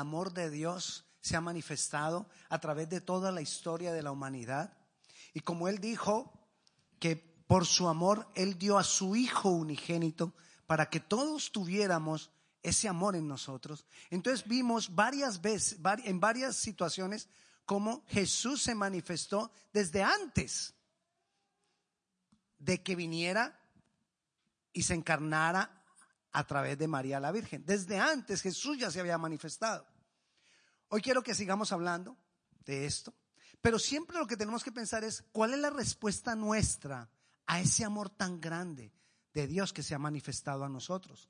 amor de Dios se ha manifestado a través de toda la historia de la humanidad. Y como Él dijo que por su amor Él dio a su Hijo unigénito para que todos tuviéramos ese amor en nosotros. Entonces vimos varias veces, en varias situaciones, cómo Jesús se manifestó desde antes de que viniera y se encarnara a través de María la Virgen. Desde antes Jesús ya se había manifestado. Hoy quiero que sigamos hablando de esto, pero siempre lo que tenemos que pensar es cuál es la respuesta nuestra a ese amor tan grande de Dios que se ha manifestado a nosotros.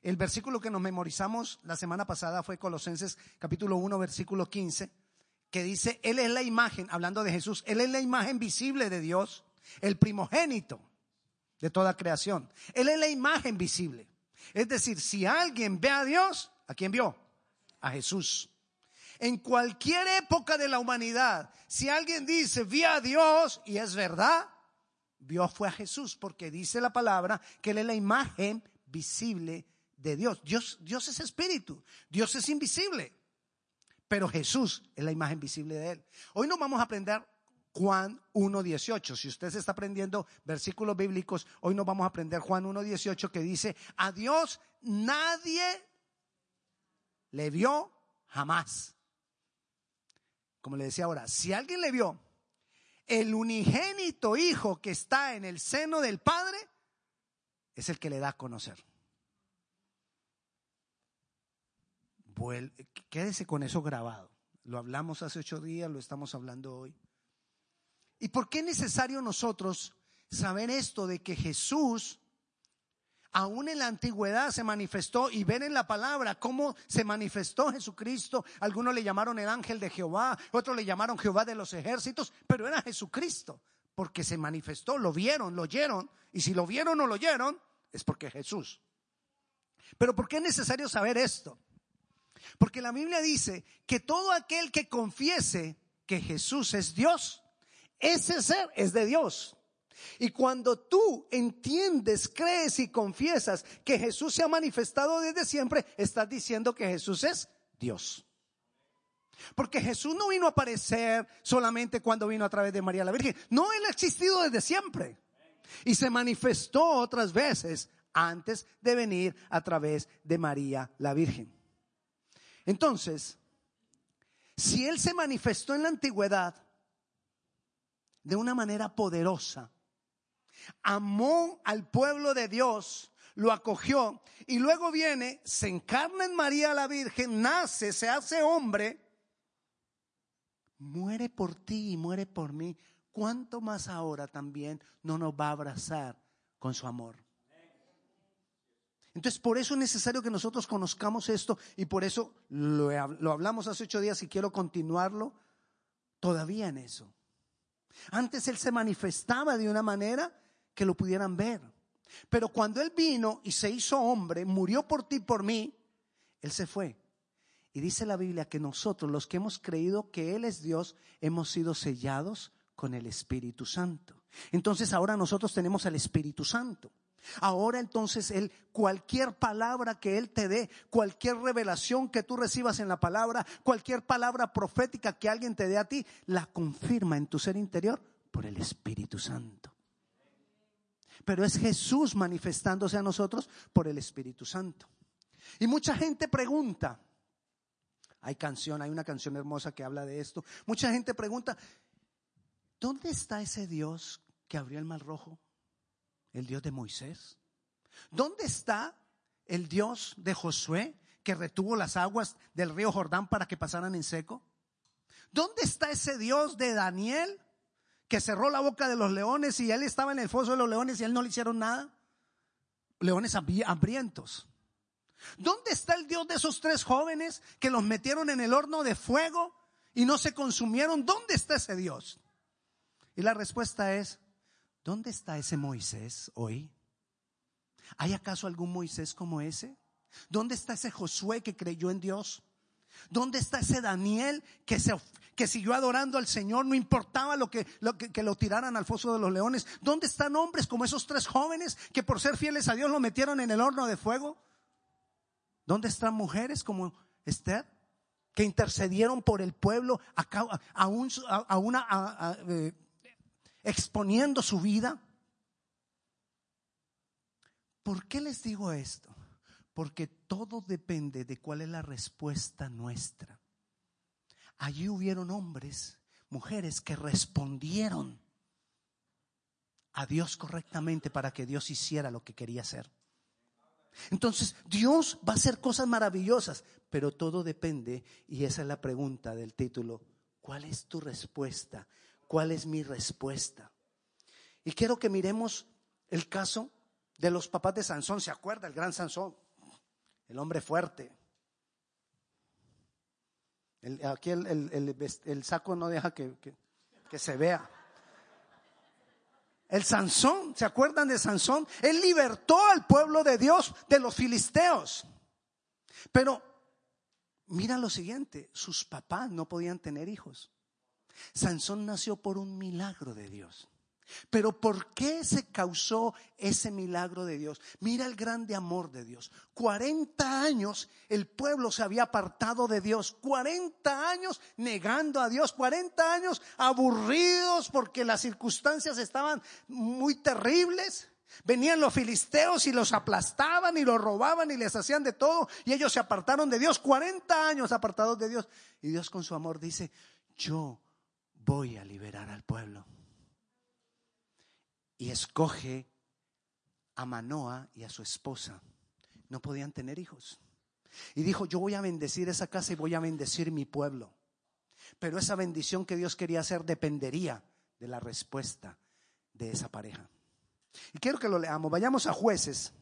El versículo que nos memorizamos la semana pasada fue Colosenses capítulo 1 versículo 15, que dice, Él es la imagen, hablando de Jesús, Él es la imagen visible de Dios, el primogénito de toda creación. Él es la imagen visible. Es decir, si alguien ve a Dios, ¿a quién vio? A Jesús. En cualquier época de la humanidad, si alguien dice, vi a Dios, y es verdad, vio fue a Jesús, porque dice la palabra que Él es la imagen visible de Dios. Dios, Dios es espíritu, Dios es invisible, pero Jesús es la imagen visible de Él. Hoy nos vamos a aprender Juan 1.18. Si usted se está aprendiendo versículos bíblicos, hoy nos vamos a aprender Juan 1.18 que dice, a Dios nadie le vio jamás. Como le decía ahora, si alguien le vio, el unigénito hijo que está en el seno del Padre es el que le da a conocer. quédese con eso grabado. Lo hablamos hace ocho días, lo estamos hablando hoy. ¿Y por qué es necesario nosotros saber esto de que Jesús, aún en la antigüedad, se manifestó y ver en la palabra cómo se manifestó Jesucristo? Algunos le llamaron el ángel de Jehová, otros le llamaron Jehová de los ejércitos, pero era Jesucristo, porque se manifestó, lo vieron, lo oyeron, y si lo vieron o lo oyeron, es porque Jesús. Pero ¿por qué es necesario saber esto? Porque la Biblia dice que todo aquel que confiese que Jesús es Dios, ese ser es de Dios. Y cuando tú entiendes, crees y confiesas que Jesús se ha manifestado desde siempre, estás diciendo que Jesús es Dios. Porque Jesús no vino a aparecer solamente cuando vino a través de María la Virgen. No, Él ha existido desde siempre. Y se manifestó otras veces antes de venir a través de María la Virgen. Entonces, si Él se manifestó en la antigüedad, de una manera poderosa. Amó al pueblo de Dios, lo acogió y luego viene, se encarna en María la Virgen, nace, se hace hombre, muere por ti y muere por mí. ¿Cuánto más ahora también no nos va a abrazar con su amor? Entonces, por eso es necesario que nosotros conozcamos esto y por eso lo, lo hablamos hace ocho días y quiero continuarlo todavía en eso. Antes Él se manifestaba de una manera que lo pudieran ver. Pero cuando Él vino y se hizo hombre, murió por ti y por mí, Él se fue. Y dice la Biblia que nosotros, los que hemos creído que Él es Dios, hemos sido sellados con el Espíritu Santo. Entonces ahora nosotros tenemos el Espíritu Santo. Ahora entonces Él, cualquier palabra que Él te dé, cualquier revelación que tú recibas en la palabra, cualquier palabra profética que alguien te dé a ti, la confirma en tu ser interior por el Espíritu Santo. Pero es Jesús manifestándose a nosotros por el Espíritu Santo. Y mucha gente pregunta, hay canción, hay una canción hermosa que habla de esto. Mucha gente pregunta, ¿dónde está ese Dios que abrió el mar rojo? el Dios de Moisés? ¿Dónde está el Dios de Josué que retuvo las aguas del río Jordán para que pasaran en seco? ¿Dónde está ese Dios de Daniel que cerró la boca de los leones y él estaba en el foso de los leones y él no le hicieron nada? Leones hambrientos. ¿Dónde está el Dios de esos tres jóvenes que los metieron en el horno de fuego y no se consumieron? ¿Dónde está ese Dios? Y la respuesta es, ¿Dónde está ese Moisés hoy? ¿Hay acaso algún Moisés como ese? ¿Dónde está ese Josué que creyó en Dios? ¿Dónde está ese Daniel que, se, que siguió adorando al Señor? No importaba lo que, lo que, lo tiraran al foso de los leones. ¿Dónde están hombres como esos tres jóvenes que por ser fieles a Dios lo metieron en el horno de fuego? ¿Dónde están mujeres como Esther que intercedieron por el pueblo, exponiendo su vida. ¿Por qué les digo esto? Porque todo depende de cuál es la respuesta nuestra. Allí hubieron hombres, mujeres que respondieron a Dios correctamente para que Dios hiciera lo que quería hacer. Entonces, Dios va a hacer cosas maravillosas, pero todo depende, y esa es la pregunta del título, ¿cuál es tu respuesta? ¿Cuál es mi respuesta? Y quiero que miremos el caso de los papás de Sansón. ¿Se acuerda? El gran Sansón, el hombre fuerte. Aquí el, saco no deja que, que se vea. El Sansón, ¿se acuerdan de Sansón? Él libertó al pueblo de Dios de los filisteos. Pero mira lo siguiente, sus papás no podían tener hijos. Sansón nació por un milagro de Dios. Pero ¿por qué se causó ese milagro de Dios? Mira el grande amor de Dios. 40 años el pueblo se había apartado de Dios. 40 años negando a Dios. 40 años aburridos porque las circunstancias estaban muy terribles. Venían los filisteos y los aplastaban y los robaban y les hacían de todo. Y ellos se apartaron de Dios. 40 años apartados de Dios. Y Dios con su amor dice, yo voy a liberar al pueblo y escoge a Manoa y a su esposa. No podían tener hijos. Y dijo, yo voy a bendecir esa casa y voy a bendecir mi pueblo. Pero esa bendición que Dios quería hacer dependería de la respuesta de esa pareja. Y quiero que lo leamos. Vayamos a jueces.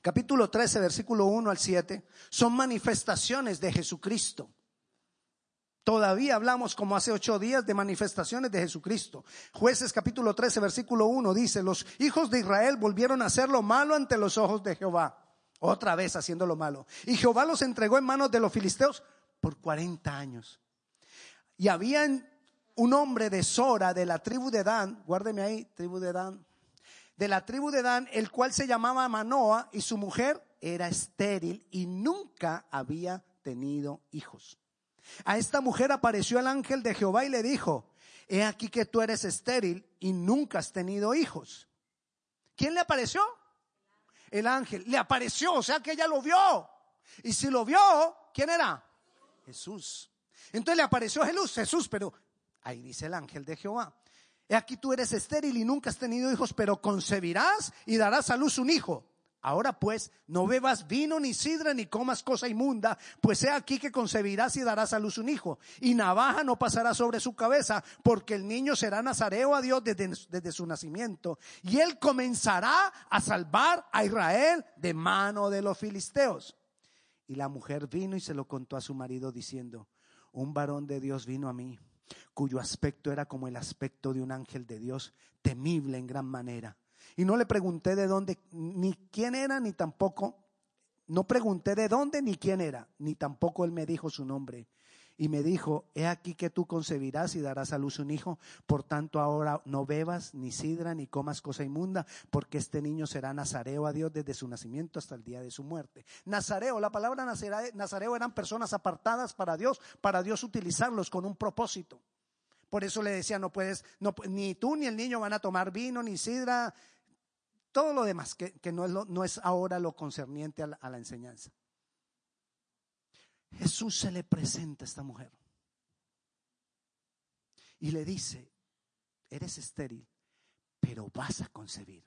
Capítulo 13, versículo 1 al 7. Son manifestaciones de Jesucristo. Todavía hablamos como hace ocho días de manifestaciones de Jesucristo. Jueces capítulo 13 versículo 1 dice, los hijos de Israel volvieron a hacer lo malo ante los ojos de Jehová. Otra vez haciendo lo malo. Y Jehová los entregó en manos de los filisteos por 40 años. Y había un hombre de Sora, de la tribu de Dan, guárdeme ahí, tribu de Dan, de la tribu de Dan, el cual se llamaba Manoa y su mujer era estéril y nunca había tenido hijos. A esta mujer apareció el ángel de Jehová y le dijo, he aquí que tú eres estéril y nunca has tenido hijos. ¿Quién le apareció? El ángel. Le apareció, o sea que ella lo vio. Y si lo vio, ¿quién era? Jesús. Entonces le apareció Jesús, Jesús, pero ahí dice el ángel de Jehová. He aquí tú eres estéril y nunca has tenido hijos, pero concebirás y darás a luz un hijo Ahora pues, no bebas vino ni sidra ni comas cosa inmunda, pues he aquí que concebirás y darás a luz un hijo. Y navaja no pasará sobre su cabeza, porque el niño será nazareo a Dios desde, desde su nacimiento. Y él comenzará a salvar a Israel de mano de los filisteos. Y la mujer vino y se lo contó a su marido diciendo, un varón de Dios vino a mí, cuyo aspecto era como el aspecto de un ángel de Dios, temible en gran manera y no le pregunté de dónde, ni quién era, ni tampoco, no pregunté de dónde ni quién era, ni tampoco él me dijo su nombre. Y me dijo, he aquí que tú concebirás y darás a luz un hijo, por tanto ahora no bebas ni sidra ni comas cosa inmunda, porque este niño será nazareo a Dios desde su nacimiento hasta el día de su muerte. Nazareo, la palabra nazareo eran personas apartadas para Dios, para Dios utilizarlos con un propósito. Por eso le decía, no puedes, no, ni tú ni el niño van a tomar vino, ni sidra, todo lo demás, que, no, es no, es ahora lo concerniente a la, enseñanza. Jesús se le presenta a esta mujer y le dice, eres estéril, pero vas a concebir.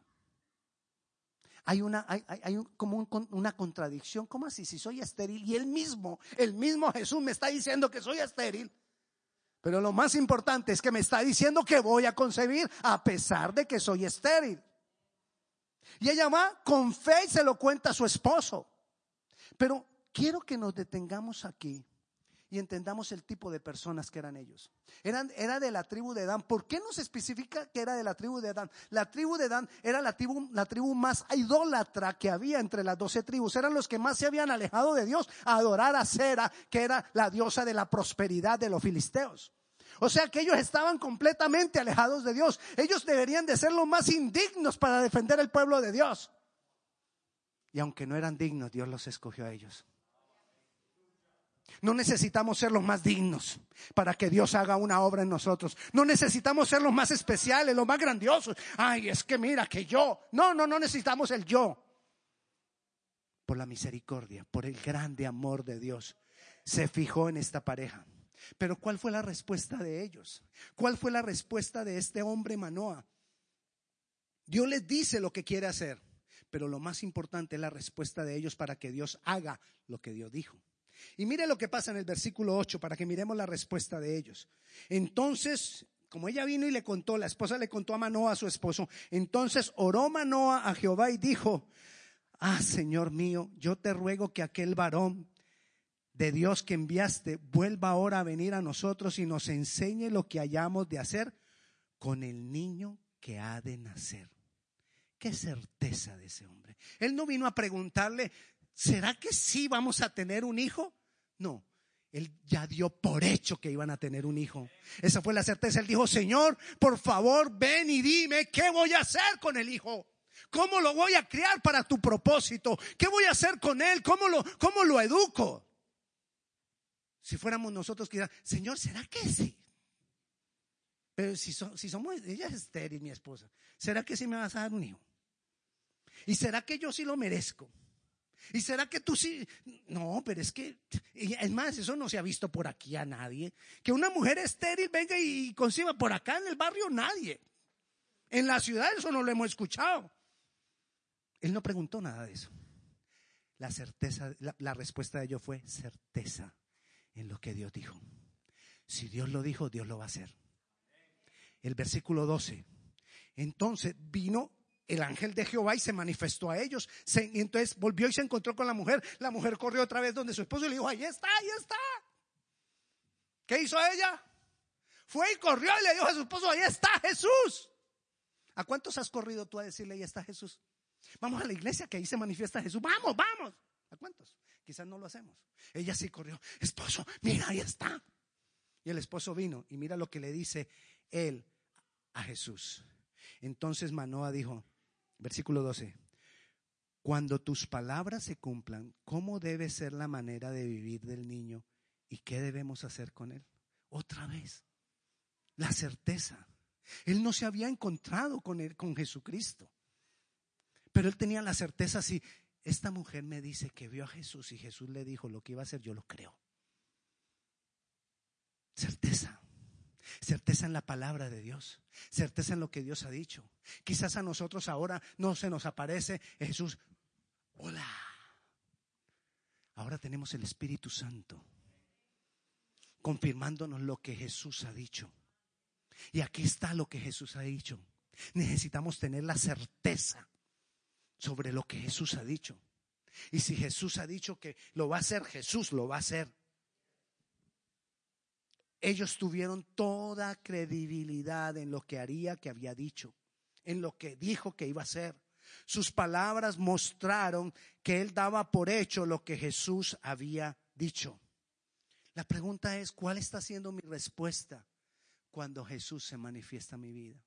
Hay una, hay, hay como una contradicción, ¿cómo así? Si soy estéril y él mismo, el mismo Jesús me está diciendo que soy estéril, pero lo más importante es que me está diciendo que voy a concebir a pesar de que soy estéril. Y ella va con fe y se lo cuenta a su esposo. Pero quiero que nos detengamos aquí y entendamos el tipo de personas que eran ellos. Eran, era de la tribu de Dan. ¿Por qué no se especifica que era de la tribu de Dan? La tribu de Dan era la tribu, la tribu más idólatra que había entre las doce tribus. Eran los que más se habían alejado de Dios a adorar a Sera, que era la diosa de la prosperidad de los filisteos. O sea que ellos estaban completamente alejados de Dios. Ellos deberían de ser los más indignos para defender el pueblo de Dios. Y aunque no eran dignos, Dios los escogió a ellos. No necesitamos ser los más dignos para que Dios haga una obra en nosotros. No necesitamos ser los más especiales, los más grandiosos. Ay, es que mira que yo. No, no, no necesitamos el yo. Por la misericordia, por el grande amor de Dios, se fijó en esta pareja. Pero ¿cuál fue la respuesta de ellos? ¿Cuál fue la respuesta de este hombre Manoa? Dios les dice lo que quiere hacer, pero lo más importante es la respuesta de ellos para que Dios haga lo que Dios dijo. Y mire lo que pasa en el versículo 8 para que miremos la respuesta de ellos. Entonces, como ella vino y le contó, la esposa le contó a Manoa a su esposo, entonces oró Manoa a Jehová y dijo, ah, Señor mío, yo te ruego que aquel varón de Dios que enviaste vuelva ahora a venir a nosotros y nos enseñe lo que hayamos de hacer con el niño que ha de nacer. Qué certeza de ese hombre. Él no vino a preguntarle, ¿será que sí vamos a tener un hijo? No, él ya dio por hecho que iban a tener un hijo. Esa fue la certeza. Él dijo, Señor, por favor, ven y dime qué voy a hacer con el hijo. ¿Cómo lo voy a criar para tu propósito? ¿Qué voy a hacer con él? ¿Cómo lo, cómo lo educo? Si fuéramos nosotros, quizás, Señor, ¿será que sí? Pero si, somos, ella es estéril, mi esposa, ¿será que sí me vas a dar un hijo? ¿Y será que yo sí lo merezco? ¿Y será que tú sí? No, pero es que, es más, eso no se ha visto por aquí a nadie. Que una mujer estéril venga y conciba por acá en el barrio, nadie. En la ciudad eso no lo hemos escuchado. Él no preguntó nada de eso. La certeza, la, la respuesta de ellos fue certeza en lo que Dios dijo. Si Dios lo dijo, Dios lo va a hacer. El versículo 12. Entonces vino el ángel de Jehová y se manifestó a ellos. y entonces volvió y se encontró con la mujer. La mujer corrió otra vez donde su esposo y le dijo, ahí está, ahí está. ¿Qué hizo ella? Fue y corrió y le dijo a su esposo, ahí está Jesús. ¿A cuántos has corrido tú a decirle, ahí está Jesús? Vamos a la iglesia que ahí se manifiesta Jesús. Vamos, vamos. ¿A cuántos? Quizás no lo hacemos. Ella sí corrió. Esposo, mira, ahí está. Y el esposo vino y mira lo que le dice él a Jesús. Entonces Manoa dijo, Versículo 12. Cuando tus palabras se cumplan, ¿cómo debe ser la manera de vivir del niño y qué debemos hacer con él? Otra vez, la certeza. Él no se había encontrado con, él, con Jesucristo, pero él tenía la certeza, si esta mujer me dice que vio a Jesús y Jesús le dijo lo que iba a hacer, yo lo creo. Certeza. Certeza en la palabra de Dios. Certeza en lo que Dios ha dicho. Quizás a nosotros ahora no se nos aparece Jesús. Hola. Ahora tenemos el Espíritu Santo confirmándonos lo que Jesús ha dicho. Y aquí está lo que Jesús ha dicho. Necesitamos tener la certeza sobre lo que Jesús ha dicho. Y si Jesús ha dicho que lo va a hacer, Jesús lo va a hacer ellos tuvieron toda credibilidad en lo que haría, que había dicho, en lo que dijo que iba a hacer. Sus palabras mostraron que él daba por hecho lo que Jesús había dicho. La pregunta es, ¿cuál está siendo mi respuesta cuando Jesús se manifiesta en mi vida?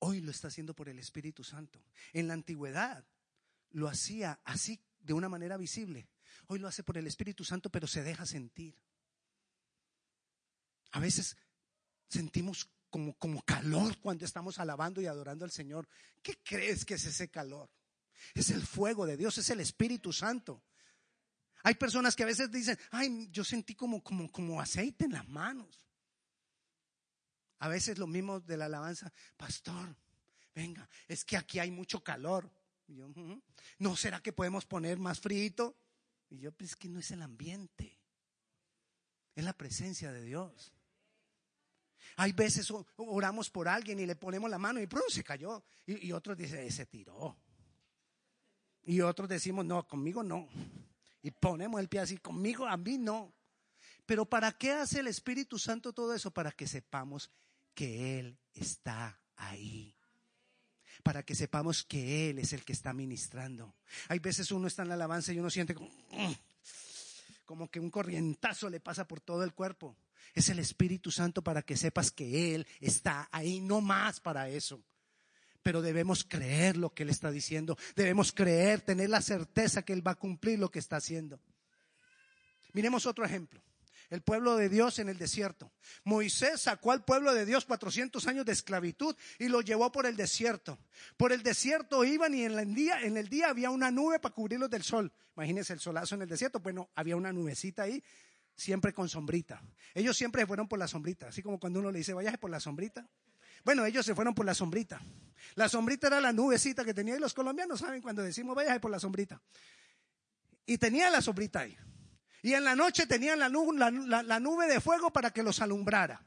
Hoy lo está haciendo por el Espíritu Santo. En la antigüedad lo hacía así de una manera visible. Hoy lo hace por el Espíritu Santo, pero se deja sentir. A veces sentimos como, como calor cuando estamos alabando y adorando al Señor. ¿Qué crees que es ese calor? Es el fuego de Dios, es el Espíritu Santo. Hay personas que a veces dicen, ay, yo sentí como, como, como aceite en las manos. A veces lo mismo de la alabanza, pastor, venga, es que aquí hay mucho calor. ¿No será que podemos poner más frito? Y yo, pues que no es el ambiente, es la presencia de Dios. Hay veces oramos por alguien y le ponemos la mano y pronto se cayó. Y, otros dicen, se tiró. Y otros decimos, no, conmigo no. Y ponemos el pie así, conmigo, a mí no. Pero ¿para qué hace el Espíritu Santo todo eso? Para que sepamos que Él está ahí para que sepamos que Él es el que está ministrando. Hay veces uno está en la alabanza y uno siente como, como que un corrientazo le pasa por todo el cuerpo. Es el Espíritu Santo para que sepas que Él está ahí, no más para eso. Pero debemos creer lo que Él está diciendo. Debemos creer, tener la certeza que Él va a cumplir lo que está haciendo. Miremos otro ejemplo. El pueblo de Dios en el desierto. Moisés sacó al pueblo de Dios 400 años de esclavitud y lo llevó por el desierto. Por el desierto iban y en el día, había una nube para cubrirlos del sol. Imagínense el solazo en el desierto. Bueno, había una nubecita ahí, siempre con sombrita. Ellos siempre fueron por la sombrita. Así como cuando uno le dice, vaya por la sombrita. Bueno, ellos se fueron por la sombrita. La sombrita era la nubecita que tenía y los colombinos saben cuando decimos vaya por la sombrita. Y tenía la sombrita ahí. Y en la noche tenían la nube, de fuego para que los alumbrara.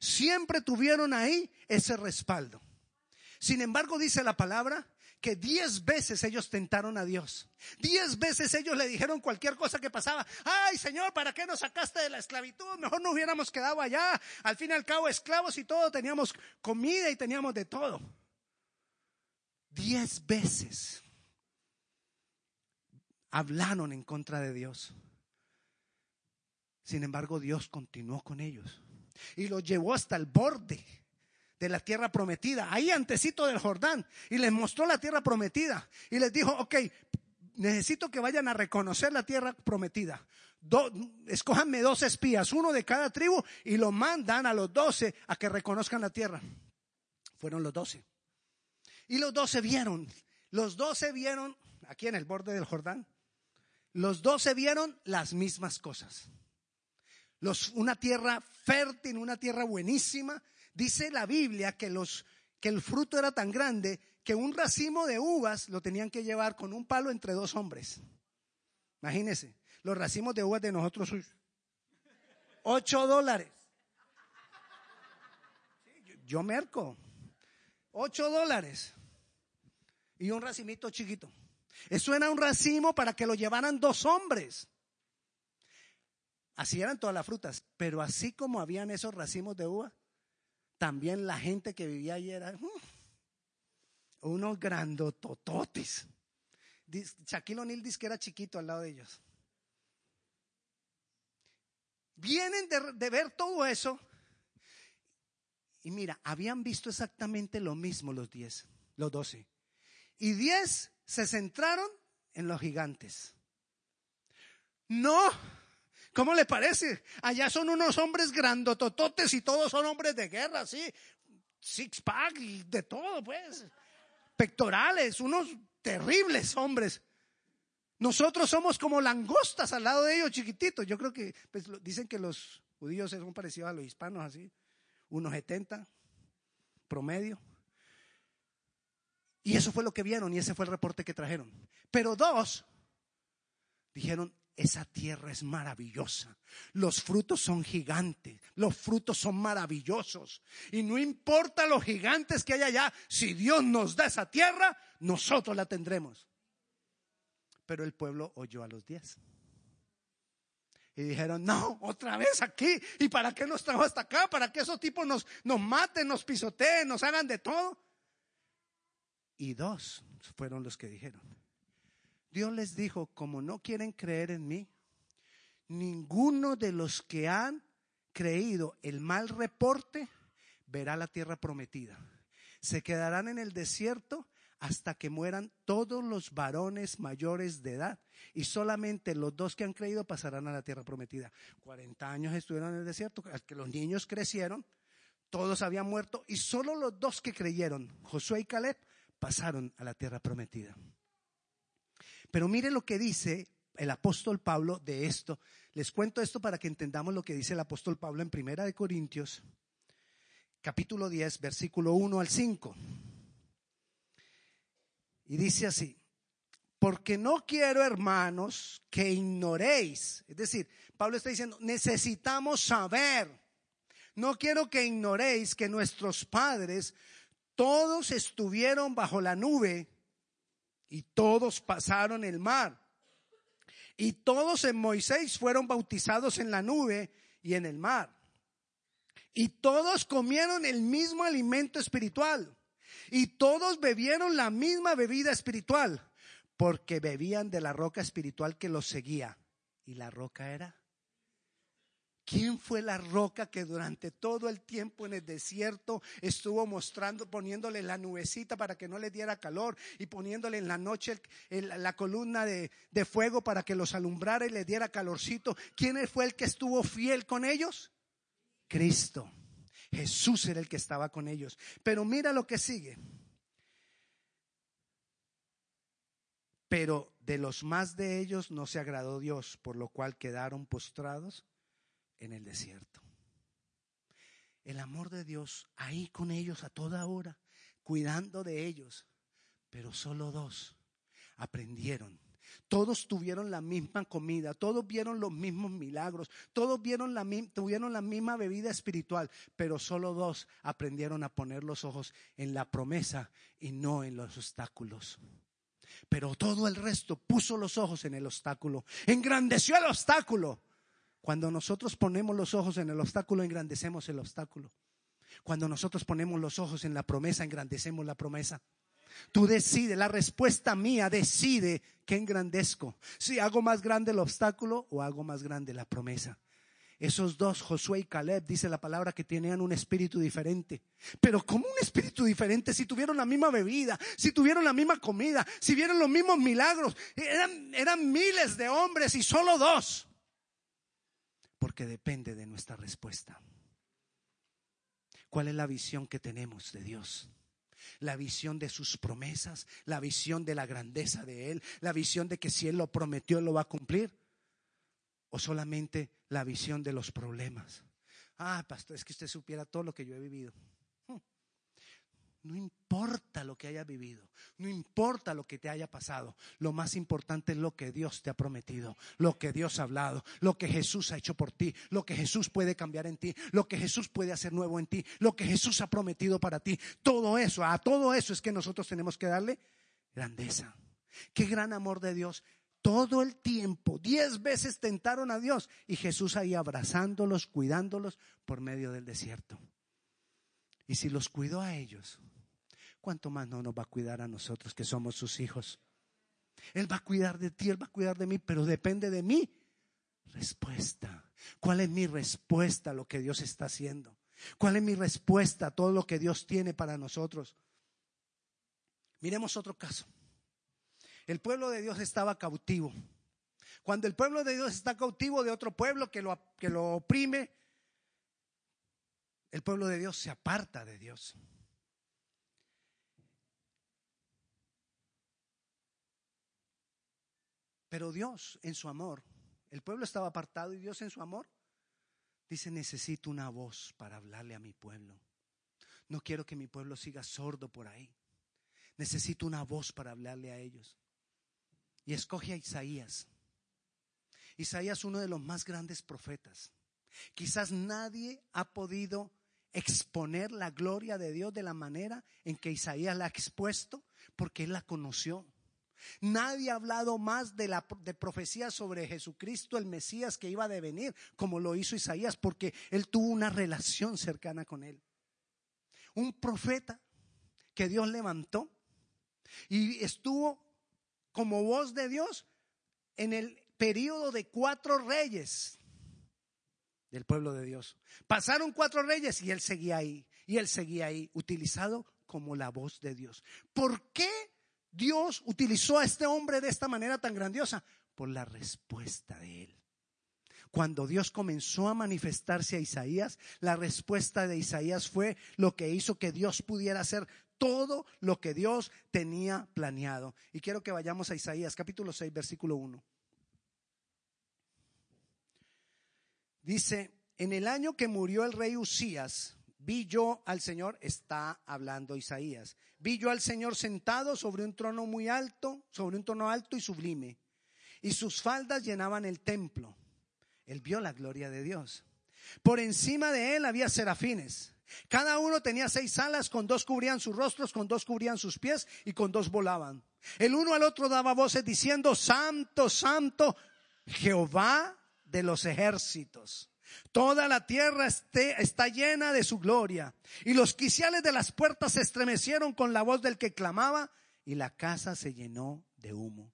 Siempre tuvieron ahí ese respaldo. Sin embargo, dice la palabra que diez veces ellos tentaron a Dios. Diez veces ellos le dijeron cualquier cosa que pasaba. Ay, Señor, ¿para qué nos sacaste de la esclavitud? Mejor no hubiéramos quedado allá. Al fin y al cabo, esclavos y todo, teníamos comida y teníamos de todo. Diez veces hablaron en contra de Dios. Sin embargo, Dios continuó con ellos y los llevó hasta el borde de la tierra prometida, ahí antecito del Jordán, y les mostró la tierra prometida y les dijo, ok, necesito que vayan a reconocer la tierra prometida. escójanme dos espías, uno de cada tribu, y lo mandan a los doce a que reconozcan la tierra. Fueron los doce. Y los doce vieron, los doce vieron, aquí en el borde del Jordán, los doce vieron las mismas cosas una tierra fértil, una tierra buenísima. Dice la Biblia que, los, que el fruto era tan grande que un racimo de uvas lo tenían que llevar con un palo entre dos hombres. Imagínense, los racimos de uvas de nosotros ocho dólares. Yo merco. Ocho dólares. Y un racimito chiquito. Eso era un racimo para que lo llevaran dos hombres. Así eran todas las frutas, pero así como habían esos racimos de uva, también la gente que vivía allí era uh, unos grandotototes. Shaquille O'Neal dice que era chiquito al lado de ellos. Vienen de ver todo eso y mira, habían visto exactamente lo mismo los diez, los doce. Y diez se centraron en los gigantes. No ¿Cómo le parece? Allá son unos hombres grandotototes y todos son hombres de guerra, sí. Six pack y de todo, pues. Pectorales, unos terribles hombres. Nosotros somos como langostas al lado de ellos, chiquititos. Yo creo que pues, dicen que los judíos son parecidos a los hispanos, así. Unos 70 promedio. Y eso fue lo que vieron y ese fue el reporte que trajeron. Pero dos dijeron, esa tierra es maravillosa. Los frutos son gigantes. Los frutos son maravillosos. Y no importa los gigantes que haya allá, si Dios nos da esa tierra, nosotros la tendremos. Pero el pueblo oyó a los diez. Y dijeron, no, otra vez aquí. ¿Y para qué nos trajo hasta acá? ¿Para que esos tipos nos, nos maten, nos pisoteen, nos hagan de todo? Y dos fueron los que dijeron, Dios les dijo, como no quieren creer en mí, ninguno de los que han creído el mal reporte verá la tierra prometida. Se quedarán en el desierto hasta que mueran todos los varones mayores de edad. Y solamente los dos que han creído pasarán a la tierra prometida. 40 años estuvieron en el desierto, que los niños crecieron, todos habían muerto y solo los dos que creyeron, Josué y Caleb, pasaron a la tierra prometida. Pero mire lo que dice el apóstol Pablo de esto. Les cuento esto para que entendamos lo que dice el apóstol Pablo en Primera de Corintios, capítulo 10, versículo 1 al 5. Y dice así, porque no quiero, hermanos, que ignoréis. Es decir, Pablo está diciendo, necesitamos saber. No quiero que ignoréis que nuestros padres todos estuvieron bajo la nube y todos pasaron el mar. Y todos en Moisés fueron bautizados en la nube y en el mar. Y todos comieron el mismo alimento espiritual. Y todos bebieron la misma bebida espiritual, porque bebían de la roca espiritual que los seguía. Y la roca era ¿Quién fue la roca que durante todo el tiempo en el desierto estuvo mostrando, poniéndole la nubecita para que no le diera calor y poniéndole en la noche la columna de, de fuego para que los alumbrara y le diera calorcito? ¿Quién fue el que estuvo fiel con ellos? Cristo. Jesús era el que estaba con ellos. Pero mira lo que sigue. Pero de los más de ellos no se agradó Dios, por lo cual quedaron postrados en el desierto. El amor de Dios ahí con ellos a toda hora, cuidando de ellos. Pero solo dos aprendieron. Todos tuvieron la misma comida, todos vieron los mismos milagros, todos vieron la, tuvieron la misma bebida espiritual, pero solo dos aprendieron a poner los ojos en la promesa y no en los obstáculos. Pero todo el resto puso los ojos en el obstáculo, engrandeció el obstáculo cuando nosotros ponemos los ojos en el obstáculo, engrandecemos el obstáculo. Cuando nosotros ponemos los ojos en la promesa, engrandecemos la promesa. Tú decides, la respuesta mía decide que engrandezco. Si hago más grande el obstáculo o hago más grande la promesa. Esos dos, Josué y Caleb, dice la palabra que tenían un espíritu diferente. Pero ¿cómo un espíritu diferente si tuvieron la misma bebida, si tuvieron la misma comida, si vieron los mismos milagros? Eran, eran miles de hombres y solo dos porque depende de nuestra respuesta. ¿Cuál es la visión que tenemos de Dios? La visión de sus promesas, la visión de la grandeza de Él, la visión de que si Él lo prometió, lo va a cumplir. O solamente la visión de los problemas. Ah, pastor, es que usted supiera todo lo que yo he vivido. No importa lo que haya vivido, no importa lo que te haya pasado, lo más importante es lo que Dios te ha prometido, lo que Dios ha hablado, lo que Jesús ha hecho por ti, lo que Jesús puede cambiar en ti, lo que Jesús puede hacer nuevo en ti, lo que Jesús ha prometido para ti. Todo eso, a todo eso es que nosotros tenemos que darle grandeza. Qué gran amor de Dios. Todo el tiempo, diez veces tentaron a Dios y Jesús ahí abrazándolos, cuidándolos por medio del desierto. Y si los cuidó a ellos, ¿cuánto más no nos va a cuidar a nosotros que somos sus hijos? Él va a cuidar de ti, Él va a cuidar de mí, pero depende de mí. Respuesta. ¿Cuál es mi respuesta a lo que Dios está haciendo? ¿Cuál es mi respuesta a todo lo que Dios tiene para nosotros? Miremos otro caso. El pueblo de Dios estaba cautivo. Cuando el pueblo de Dios está cautivo de otro pueblo que lo, que lo oprime, el pueblo de Dios se aparta de Dios. Pero Dios en su amor, el pueblo estaba apartado y Dios en su amor dice, necesito una voz para hablarle a mi pueblo. No quiero que mi pueblo siga sordo por ahí. Necesito una voz para hablarle a ellos. Y escoge a Isaías. Isaías, uno de los más grandes profetas. Quizás nadie ha podido exponer la gloria de Dios de la manera en que Isaías la ha expuesto, porque él la conoció. Nadie ha hablado más de la profecía sobre Jesucristo, el Mesías que iba a devenir, como lo hizo Isaías, porque él tuvo una relación cercana con él. Un profeta que Dios levantó y estuvo como voz de Dios en el periodo de cuatro reyes del pueblo de Dios. Pasaron cuatro reyes y él seguía ahí, y él seguía ahí, utilizado como la voz de Dios. ¿Por qué Dios utilizó a este hombre de esta manera tan grandiosa? Por la respuesta de él. Cuando Dios comenzó a manifestarse a Isaías, la respuesta de Isaías fue lo que hizo que Dios pudiera hacer todo lo que Dios tenía planeado. Y quiero que vayamos a Isaías capítulo 6, versículo 1. Dice, en el año que murió el rey Usías, vi yo al Señor, está hablando Isaías, vi yo al Señor sentado sobre un trono muy alto, sobre un trono alto y sublime, y sus faldas llenaban el templo. Él vio la gloria de Dios. Por encima de él había serafines. Cada uno tenía seis alas, con dos cubrían sus rostros, con dos cubrían sus pies y con dos volaban. El uno al otro daba voces diciendo, Santo, Santo, Jehová de los ejércitos. Toda la tierra está llena de su gloria. Y los quiciales de las puertas se estremecieron con la voz del que clamaba y la casa se llenó de humo.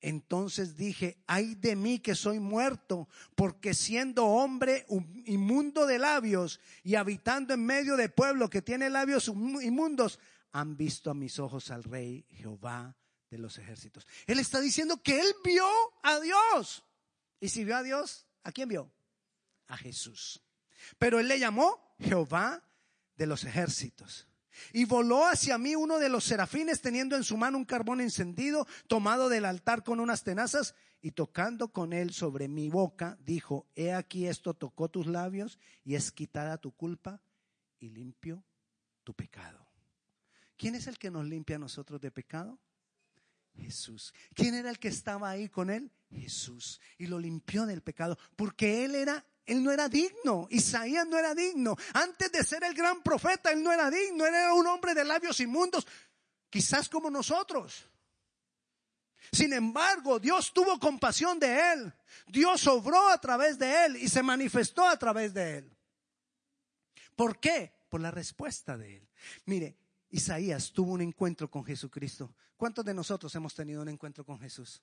Entonces dije, ay de mí que soy muerto, porque siendo hombre inmundo de labios y habitando en medio de pueblo que tiene labios inmundos, han visto a mis ojos al rey Jehová de los ejércitos. Él está diciendo que él vio a Dios. Y si vio a Dios, ¿a quién vio? A Jesús. Pero él le llamó Jehová de los ejércitos. Y voló hacia mí uno de los serafines teniendo en su mano un carbón encendido, tomado del altar con unas tenazas, y tocando con él sobre mi boca, dijo, he aquí esto tocó tus labios y es quitada tu culpa y limpio tu pecado. ¿Quién es el que nos limpia a nosotros de pecado? Jesús. ¿Quién era el que estaba ahí con él? Jesús. Y lo limpió del pecado, porque él era él no era digno. Isaías no era digno. Antes de ser el gran profeta, él no era digno. Él era un hombre de labios inmundos, quizás como nosotros. Sin embargo, Dios tuvo compasión de él. Dios obró a través de él y se manifestó a través de él. ¿Por qué? Por la respuesta de él. Mire, Isaías tuvo un encuentro con Jesucristo. ¿Cuántos de nosotros hemos tenido un encuentro con Jesús?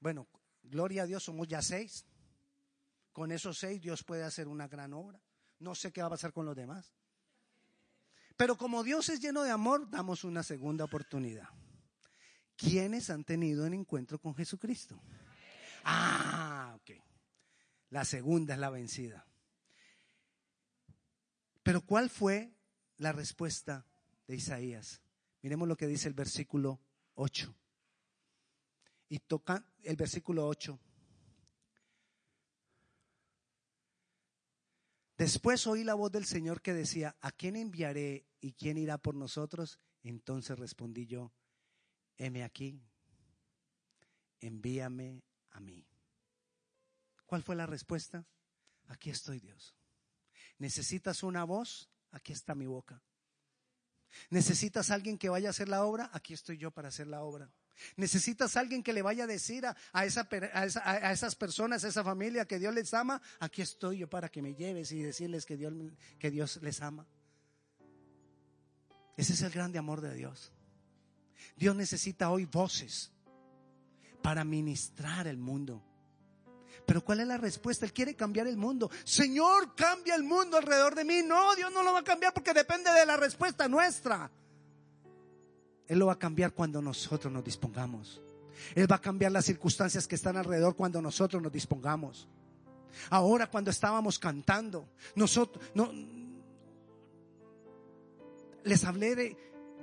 Bueno, gloria a Dios, somos ya seis. Con esos seis Dios puede hacer una gran obra. No sé qué va a pasar con los demás. Pero como Dios es lleno de amor, damos una segunda oportunidad. ¿Quiénes han tenido un encuentro con Jesucristo? Ah, ok. La segunda es la vencida. Pero ¿cuál fue la respuesta de Isaías? Miremos lo que dice el versículo 8. Y toca el versículo 8. Después oí la voz del Señor que decía, ¿a quién enviaré y quién irá por nosotros? Entonces respondí yo, heme aquí, envíame a mí. ¿Cuál fue la respuesta? Aquí estoy Dios. ¿Necesitas una voz? Aquí está mi boca. ¿Necesitas alguien que vaya a hacer la obra? Aquí estoy yo para hacer la obra. Necesitas alguien que le vaya a decir a, esa, a, esas personas, a esa familia que Dios les ama. Aquí estoy yo para que me lleves y decirles que Dios, que Dios les ama. Ese es el grande amor de Dios. Dios necesita hoy voces para ministrar el mundo. Pero ¿cuál es la respuesta? Él quiere cambiar el mundo. Señor, cambia el mundo alrededor de mí. No, Dios no lo va a cambiar porque depende de la respuesta nuestra. Él lo va a cambiar cuando nosotros nos dispongamos. Él va a cambiar las circunstancias que están alrededor cuando nosotros nos dispongamos. Ahora cuando estábamos cantando, nosotros no les hablé de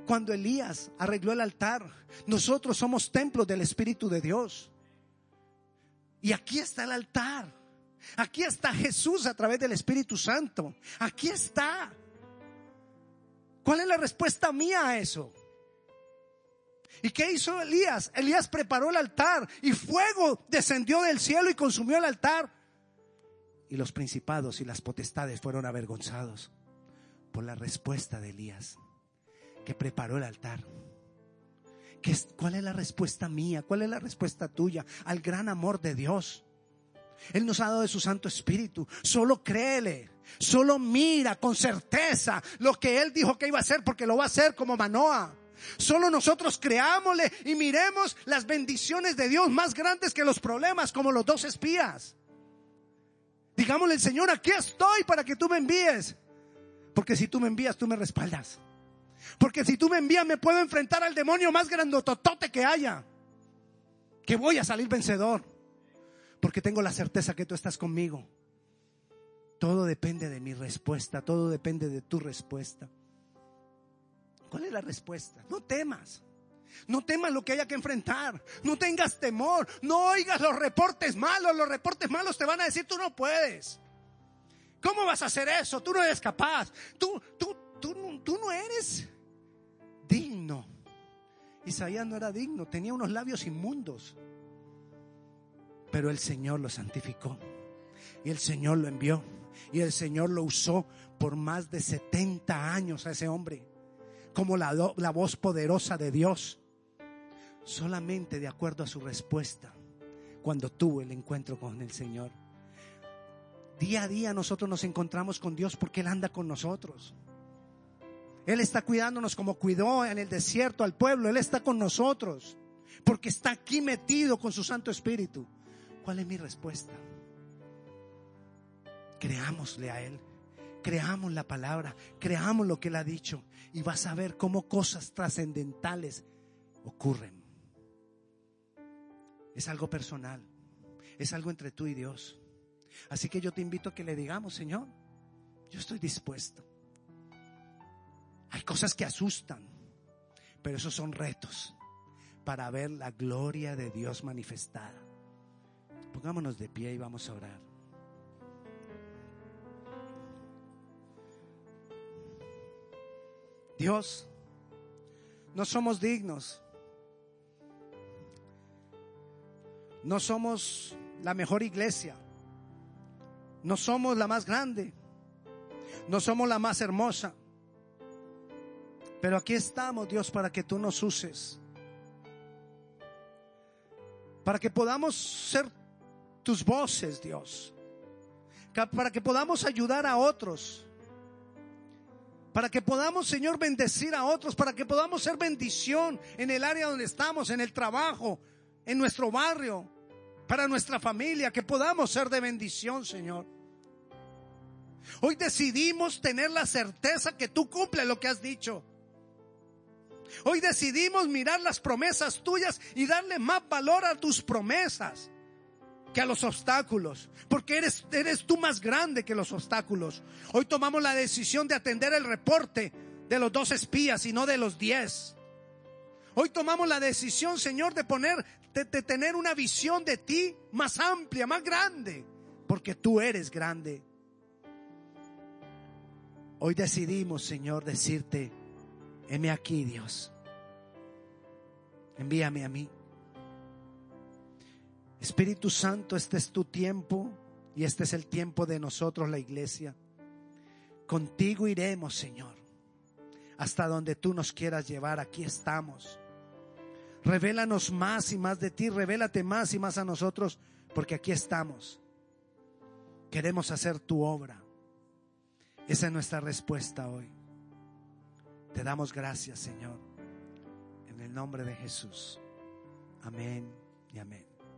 cuando Elías arregló el altar. Nosotros somos templos del Espíritu de Dios. Y aquí está el altar. Aquí está Jesús a través del Espíritu Santo. Aquí está. ¿Cuál es la respuesta mía a eso? ¿Y qué hizo Elías? Elías preparó el altar y fuego descendió del cielo y consumió el altar. Y los principados y las potestades fueron avergonzados por la respuesta de Elías, que preparó el altar. ¿Cuál es la respuesta mía? ¿Cuál es la respuesta tuya al gran amor de Dios? Él nos ha dado de su Santo Espíritu. Solo créele. Solo mira con certeza lo que Él dijo que iba a hacer porque lo va a hacer como Manoa. Solo nosotros creámosle y miremos las bendiciones de Dios más grandes que los problemas, como los dos espías. Digámosle, Señor, aquí estoy para que tú me envíes. Porque si tú me envías, tú me respaldas. Porque si tú me envías, me puedo enfrentar al demonio más grandototote que haya. Que voy a salir vencedor. Porque tengo la certeza que tú estás conmigo. Todo depende de mi respuesta. Todo depende de tu respuesta. ¿Cuál es la respuesta? No temas. No temas lo que haya que enfrentar. No tengas temor. No oigas los reportes malos. Los reportes malos te van a decir tú no puedes. ¿Cómo vas a hacer eso? Tú no eres capaz. Tú, tú, tú, tú no eres digno. Isaías no era digno. Tenía unos labios inmundos. Pero el Señor lo santificó. Y el Señor lo envió. Y el Señor lo usó por más de 70 años a ese hombre como la, la voz poderosa de Dios, solamente de acuerdo a su respuesta cuando tuvo el encuentro con el Señor. Día a día nosotros nos encontramos con Dios porque Él anda con nosotros. Él está cuidándonos como cuidó en el desierto al pueblo. Él está con nosotros. porque está aquí metido con su Santo Espíritu. ¿Cuál es mi respuesta? Creámosle a Él, creamos la palabra, creamos lo que Él ha dicho y vas a ver cómo cosas trascendentales ocurren. Es algo personal, es algo entre tú y Dios. Así que yo te invito a que le digamos, Señor, yo estoy dispuesto. Hay cosas que asustan, pero esos son retos para ver la gloria de Dios manifestada. Pongámonos de pie y vamos a orar. Dios, no somos dignos. No somos la mejor iglesia. No somos la más grande. No somos la más hermosa. Pero aquí estamos, Dios, para que tú nos uses. Para que podamos ser tus voces, Dios. Para que podamos ayudar a otros. Para que podamos, Señor, bendecir a otros. Para que podamos ser bendición en el área donde estamos, en el trabajo, en nuestro barrio, para nuestra familia. Que podamos ser de bendición, Señor. Hoy decidimos tener la certeza que tú cumples lo que has dicho. Hoy decidimos mirar las promesas tuyas y darle más valor a tus promesas que a los obstáculos, porque eres, eres tú más grande que los obstáculos. Hoy tomamos la decisión de atender el reporte de los dos espías y no de los diez. Hoy tomamos la decisión, Señor, de poner, de tener una visión de ti más amplia, más grande, porque tú eres grande. Hoy decidimos, Señor, decirte, heme aquí, Dios. Envíame a mí. Espíritu Santo, este es tu tiempo y este es el tiempo de nosotros, la iglesia. Contigo iremos, Señor, hasta donde tú nos quieras llevar. Aquí estamos. Revélanos más y más de ti, revélate más y más a nosotros, porque aquí estamos. Queremos hacer tu obra. Esa es nuestra respuesta hoy. Te damos gracias, Señor, en el nombre de Jesús. Amén y amén.